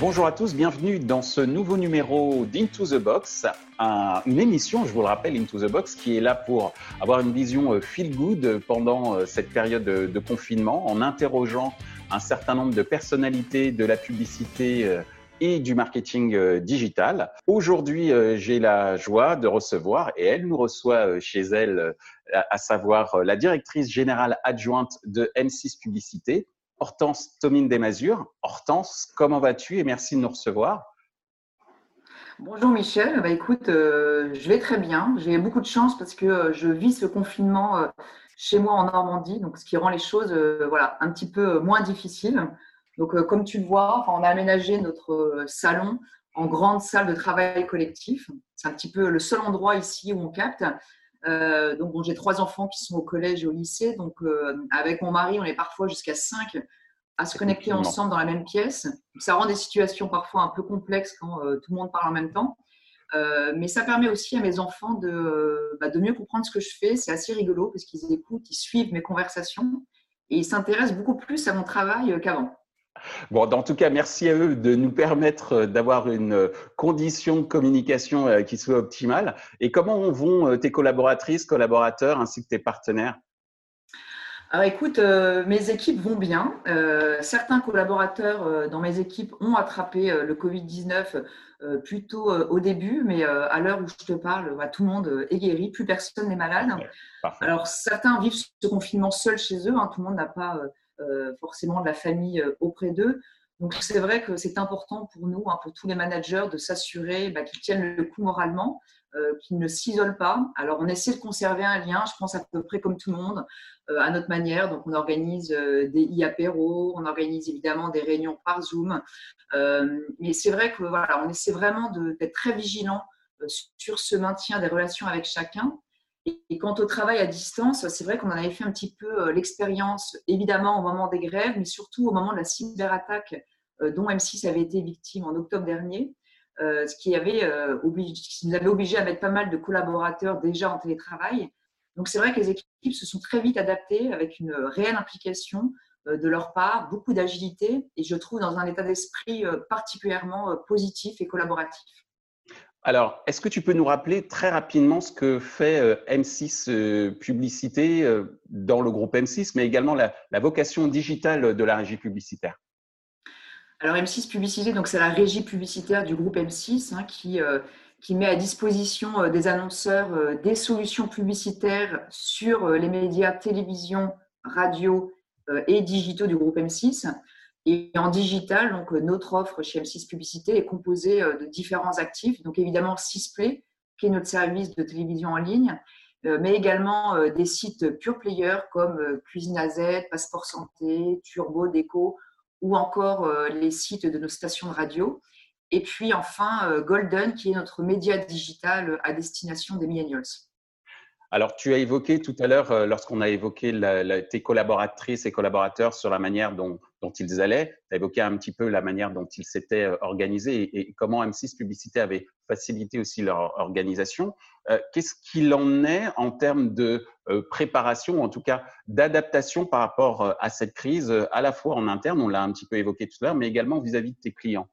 Bonjour à tous, bienvenue dans ce nouveau numéro d'Into the Box, une émission, je vous le rappelle, Into the Box, qui est là pour avoir une vision euh, feel good pendant euh, cette période de confinement, en interrogeant un certain nombre de personnalités de la publicité euh, et du marketing digital. Aujourd'hui, j'ai la joie de recevoir, et elle nous reçoit chez elle, à savoir la directrice générale adjointe de M6 Publicité, Hortense Tomine Desmazures. Hortense, comment vas-tu et merci de nous recevoir. Bonjour Michel, bah, écoute, euh, je vais très bien. J'ai beaucoup de chance parce que euh, je vis ce confinement euh, chez moi en Normandie, donc ce qui rend les choses voilà, un petit peu moins difficiles. Donc comme tu le vois, on a aménagé notre salon en grande salle de travail collectif. C'est un petit peu le seul endroit ici où on capte. Euh, donc, bon, j'ai trois enfants qui sont au collège et au lycée. Donc, euh, avec mon mari, on est parfois jusqu'à cinq à se connecter ensemble dans la même pièce. ça rend des situations parfois un peu complexes quand euh, tout le monde parle en même temps. mais ça permet aussi à mes enfants de, bah, de mieux comprendre ce que je fais. C'est assez rigolo parce qu'ils écoutent, ils suivent mes conversations et ils s'intéressent beaucoup plus à mon travail qu'avant. Bon, en tout cas, merci à eux de nous permettre euh, d'avoir une euh, condition de communication euh, qui soit optimale. Et comment vont tes collaboratrices, collaborateurs ainsi que tes partenaires? Alors écoute, mes équipes vont bien. certains collaborateurs dans mes équipes ont attrapé le Covid-19 plutôt au début, mais à l'heure où je te parle, bah, tout le monde est guéri, plus personne n'est malade. Alors certains vivent ce confinement seuls chez eux, hein. tout le monde n'a pas forcément de la famille euh, auprès d'eux. Donc c'est vrai que c'est important pour nous, hein, pour tous les managers, de s'assurer bah, qu'ils tiennent le coup moralement, euh, qu'ils ne s'isolent pas. Alors on essaie de conserver un lien, je pense à peu près comme tout le monde, à notre manière. Donc on organise des e-apéros, on organise évidemment des réunions par Zoom. mais c'est vrai que voilà, on essaie vraiment d'être très vigilant sur ce maintien des relations avec chacun. Et quant au travail à distance, c'est vrai qu'on en avait fait un petit peu euh, l'expérience, évidemment au moment des grèves, mais surtout au moment de la cyberattaque euh, dont M6 avait été victime en octobre dernier, euh, ce qui, avait, nous avait obligé à mettre pas mal de collaborateurs déjà en télétravail. Donc c'est vrai que les équipes se sont très vite adaptées avec une réelle implication de leur part, beaucoup d'agilité, et je trouve dans un état d'esprit particulièrement positif et collaboratif. Alors, est-ce que tu peux nous rappeler très rapidement ce que fait euh, M6 euh, Publicité euh, dans le groupe M6, mais également la, vocation digitale de la régie publicitaire? Alors, M6 Publicité, donc c'est la régie publicitaire du groupe M6 hein, qui, qui met à disposition des annonceurs des solutions publicitaires sur les médias télévision, radio et digitaux du groupe M6. Et en digital, donc euh, notre offre chez M6 Publicité est composée euh, de différents actifs. Donc évidemment Sisplay, qui est notre service de télévision en ligne, euh, mais également des sites pure player comme Cuisine AZ, Passeport Santé, Turbo, Déco, ou encore les sites de nos stations de radio. Et puis enfin Golden, qui est notre média digital à destination des millennials. Alors, tu as évoqué tout à l'heure, euh, lorsqu'on a évoqué tes collaboratrices et collaborateurs sur la manière dont, ils allaient, tu as évoqué un petit peu la manière dont ils s'étaient euh, organisés et, comment M6 Publicité avait facilité aussi leur organisation. Euh, qu'est-ce qu'il en est en termes de préparation, en tout cas d'adaptation par rapport à cette crise, à la fois en interne, on l'a un petit peu évoqué tout à l'heure, mais également vis-à-vis de tes clients?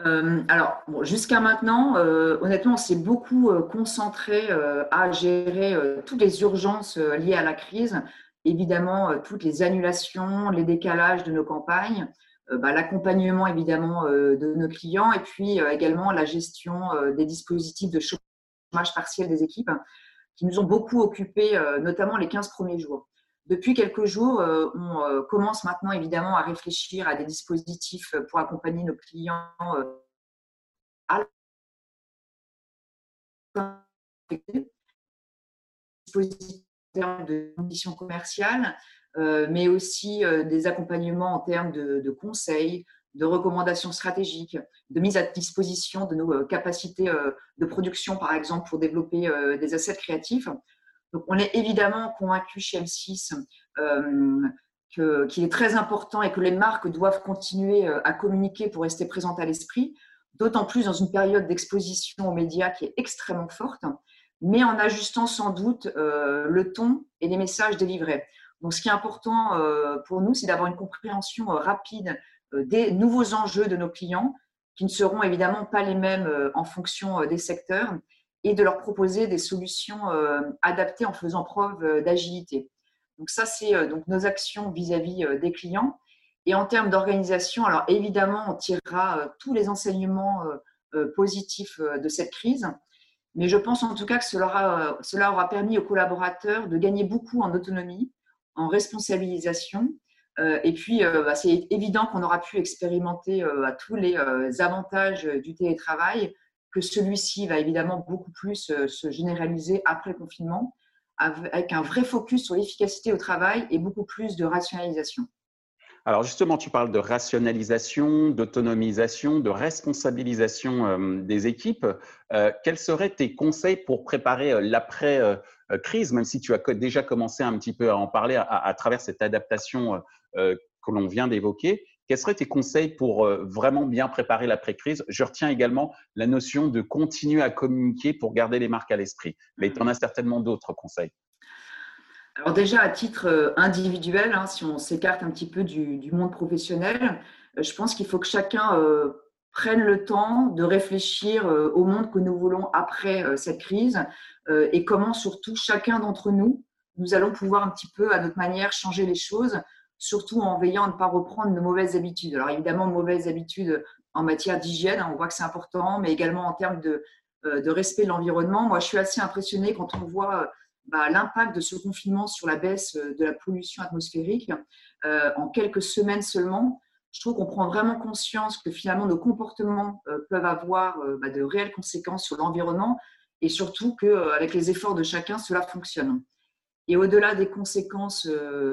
Euh, alors, jusqu'à maintenant, euh, honnêtement, on s'est beaucoup euh, concentré à gérer toutes les urgences liées à la crise. Évidemment, toutes les annulations, les décalages de nos campagnes, bah, l'accompagnement évidemment de nos clients et puis également la gestion des dispositifs de chômage partiel des équipes qui nous ont beaucoup occupés, notamment les 15 premiers jours. Depuis quelques jours, euh, on euh, commence maintenant évidemment à réfléchir à des dispositifs pour accompagner nos clients euh, à de conditions commerciales, mais aussi des accompagnements en termes de, conseils, de recommandations stratégiques, de mise à disposition de nos capacités de production, par exemple, pour développer des assets créatifs. On est évidemment convaincu chez M6 euh, qu'il est très important et que les marques doivent continuer euh, à communiquer pour rester présentes à l'esprit, d'autant plus dans une période d'exposition aux médias qui est extrêmement forte, mais en ajustant sans doute euh, le ton et les messages délivrés. Ce qui est important pour nous, c'est d'avoir une compréhension rapide des nouveaux enjeux de nos clients qui ne seront évidemment pas les mêmes en fonction des secteurs et de leur proposer des solutions adaptées en faisant preuve d'agilité. Donc ça, c'est donc nos actions vis-à-vis des clients. Et en termes d'organisation, alors évidemment, on tirera tous les enseignements positifs de cette crise. Mais je pense en tout cas que cela aura, permis aux collaborateurs de gagner beaucoup en autonomie, en responsabilisation. Euh, et puis, euh, bah, c'est évident qu'on aura pu expérimenter euh, à tous les avantages du télétravail, que celui-ci va évidemment beaucoup plus se généraliser après le confinement, avec un vrai focus sur l'efficacité au travail et beaucoup plus de rationalisation. Alors justement, tu parles de rationalisation, d'autonomisation, de responsabilisation euh, des équipes. Euh, quels seraient tes conseils pour préparer euh, l'après-crise, même si tu as déjà commencé un petit peu à en parler à, travers cette adaptation que l'on vient d'évoquer quels seraient tes conseils pour vraiment bien préparer l'après-crise? Je retiens également la notion de continuer à communiquer pour garder les marques à l'esprit. Mais tu en as certainement d'autres conseils. Alors déjà, à titre euh, individuel, hein, si on s'écarte un petit peu du, monde professionnel, euh, je pense qu'il faut que chacun euh, prenne le temps de réfléchir au monde que nous voulons après cette crise et comment surtout chacun d'entre nous, nous allons pouvoir un petit peu à notre manière changer les choses, surtout en veillant à ne pas reprendre nos mauvaises habitudes. Alors évidemment, mauvaises habitudes en matière d'hygiène, hein, on voit que c'est important, mais également en termes de, de respect de l'environnement. Moi, je suis assez impressionnée quand on voit bah, l'impact de ce confinement sur la baisse euh, de la pollution atmosphérique euh, en quelques semaines seulement. Je trouve qu'on prend vraiment conscience que finalement nos comportements euh, peuvent avoir bah, de réelles conséquences sur l'environnement et surtout qu'avec les efforts de chacun, cela fonctionne. Et au-delà des conséquences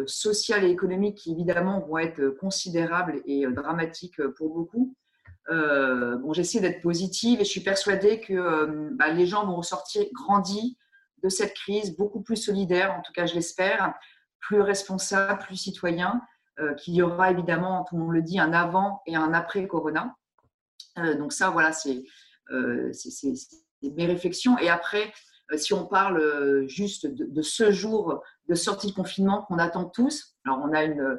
sociales et économiques qui évidemment vont être considérables et dramatiques pour beaucoup, bon, j'essaie d'être positive et je suis persuadée que bah, les gens vont ressortir grandis, de cette crise, beaucoup plus solidaire, en tout cas je l'espère, plus responsable, plus citoyen, euh, qu'il y aura évidemment, tout le monde le dit, un avant et un après Corona. Euh, donc ça, voilà, c'est euh, mes réflexions. Et après, si on parle juste de, ce jour de sortie de confinement qu'on attend tous, alors on a une,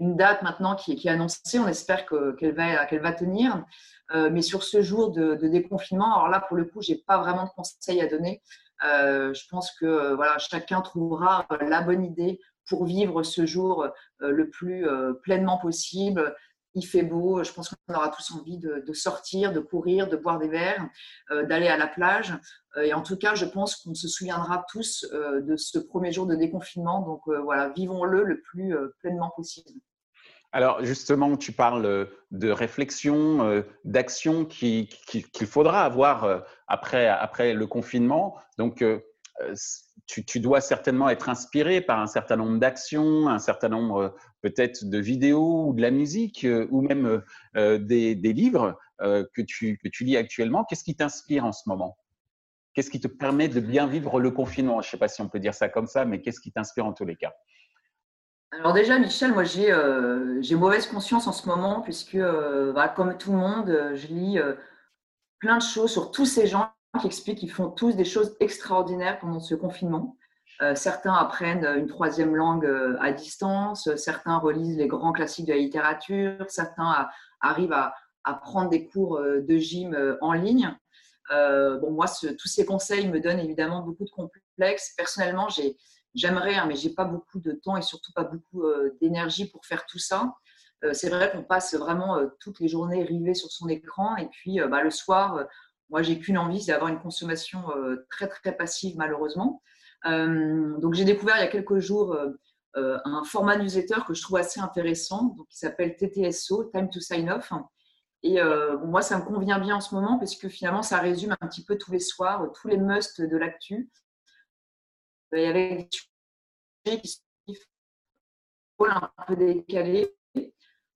date maintenant qui, est annoncée, on espère qu'elle va, tenir. mais sur ce jour de, déconfinement, alors là, pour le coup, je n'ai pas vraiment de conseils à donner. Euh, je pense que euh, chacun trouvera euh, la bonne idée pour vivre ce jour le plus pleinement possible. Il fait beau, je pense qu'on aura tous envie de, sortir, de courir, de boire des verres, d'aller à la plage. et en tout cas, je pense qu'on se souviendra tous de ce premier jour de déconfinement. Donc voilà, vivons-le le plus pleinement possible. Alors justement, tu parles de réflexion, euh, d'action qu'il faudra avoir euh, après, après le confinement. Donc, euh, tu, dois certainement être inspiré par un certain nombre d'actions, un certain nombre peut-être de vidéos ou de la musique ou même des, livres que, tu, que tu lis actuellement. Qu'est-ce qui t'inspire en ce moment? Qu'est-ce qui te permet de bien vivre le confinement? Je ne sais pas si on peut dire ça comme ça, mais qu'est-ce qui t'inspire en tous les cas? Alors déjà, Michel, moi euh, j'ai mauvaise conscience en ce moment puisque, euh, bah, comme tout le monde, euh, je lis plein de choses sur tous ces gens qui expliquent qu'ils font tous des choses extraordinaires pendant ce confinement. certains apprennent une troisième langue à distance, certains relisent les grands classiques de la littérature, certains arrivent à, prendre des cours de gym en ligne. bon, moi, tous ces conseils me donnent évidemment beaucoup de complexes. Personnellement, j'ai J'aimerais, hein, mais j'ai pas beaucoup de temps et surtout pas beaucoup euh, d'énergie pour faire tout ça. Euh, c'est vrai qu'on passe vraiment euh, toutes les journées rivées sur son écran et puis bah, le soir, moi j'ai qu'une envie, c'est d'avoir une consommation très très passive malheureusement. donc j'ai découvert il y a quelques jours un format newsletter que je trouve assez intéressant, donc qui s'appelle TTSO, Time to Sign Off. Et moi, ça me convient bien en ce moment parce que finalement, ça résume un petit peu tous les soirs, tous les musts de l'actu il y avait des sujets qui sont un peu décalés.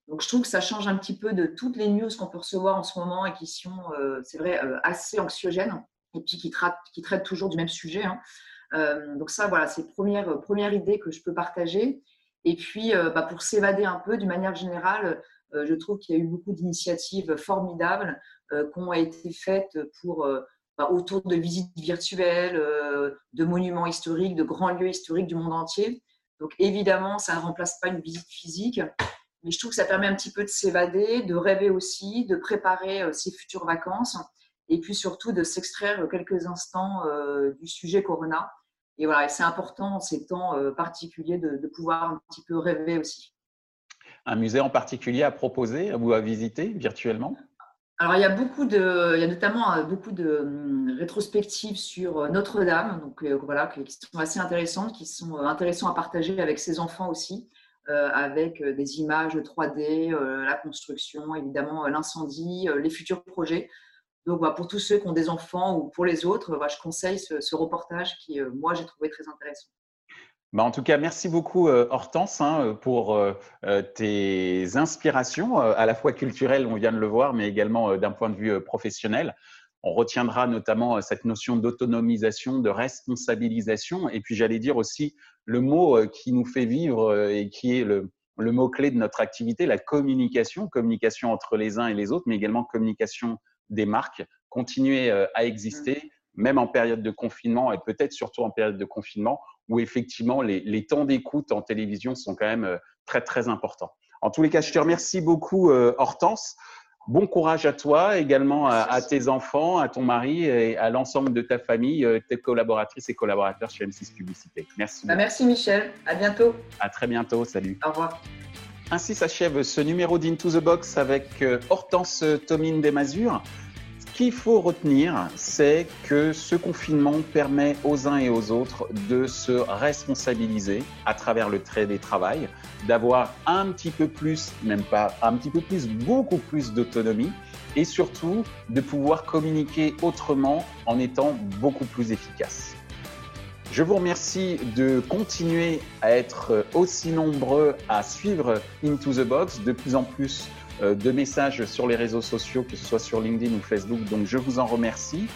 Donc, je trouve que ça change un petit peu de toutes les news qu'on peut recevoir en ce moment et qui sont, euh, c'est vrai, euh, assez anxiogènes et puis qui, traitent, toujours du même sujet. Hein. Euh, donc, ça, voilà, c'est première, première idée que je peux partager. Et puis, bah, pour s'évader un peu, d'une manière générale, je trouve qu'il y a eu beaucoup d'initiatives formidables qui ont été faites pour bah, autour de visites virtuelles, de monuments historiques, de grands lieux historiques du monde entier. Donc évidemment, ça ne remplace pas une visite physique, mais je trouve que ça permet un petit peu de s'évader, de rêver aussi, de préparer ses futures vacances et puis surtout de s'extraire quelques instants du sujet Corona. Et voilà, c'est important en ces temps particuliers de, de pouvoir un petit peu rêver aussi. Un musée en particulier à proposer ou à visiter virtuellement? Alors, il y a beaucoup de, il y a notamment euh, beaucoup de hum, rétrospectives sur euh, Notre-Dame, donc euh, voilà, qui sont assez intéressantes, qui sont intéressantes à partager avec ses enfants aussi, avec des images 3D, la construction, évidemment l'incendie, les futurs projets. Donc, voilà, pour tous ceux qui ont des enfants ou pour les autres, je conseille ce, reportage qui, moi, j'ai trouvé très intéressant. Bah, en tout cas, merci beaucoup euh, Hortense hein, pour euh, euh, tes inspirations, à la fois culturelles, on vient de le voir, mais également d'un point de vue professionnel. On retiendra notamment cette notion d'autonomisation, de responsabilisation, et puis j'allais dire aussi le mot qui nous fait vivre et qui est le, le mot-clé de notre activité, la communication, communication entre les uns et les autres, mais également communication des marques, continuer à exister, mmh. même en période de confinement et peut-être surtout en période de confinement où effectivement les, temps d'écoute en télévision sont quand même euh, très très importants. En tous les cas, je te remercie beaucoup euh, Hortense. Bon courage à toi, également à, tes enfants, à ton mari et à l'ensemble de ta famille, euh, tes collaboratrices et collaborateurs chez M6 Publicité. Merci. Bah, merci Michel. À bientôt. À très bientôt. Salut. Au revoir. Ainsi s'achève ce numéro d'Into the Box avec Hortense Tomine Desmazures qu'il faut retenir, c'est que ce confinement permet aux uns et aux autres de se responsabiliser à travers le trait des travail, d'avoir un petit peu plus, même pas un petit peu plus, beaucoup plus d'autonomie et surtout de pouvoir communiquer autrement en étant beaucoup plus efficace. Je vous remercie de continuer à être aussi nombreux à suivre Into the Box, de plus en plus de messages sur les réseaux sociaux, que ce soit sur LinkedIn ou Facebook. Donc, je vous en remercie.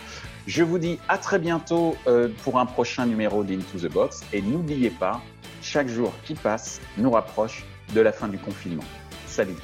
Je vous dis à très bientôt euh, pour un prochain numéro d'Into the Box. Et n'oubliez pas, chaque jour qui passe nous rapproche de la fin du confinement. Salut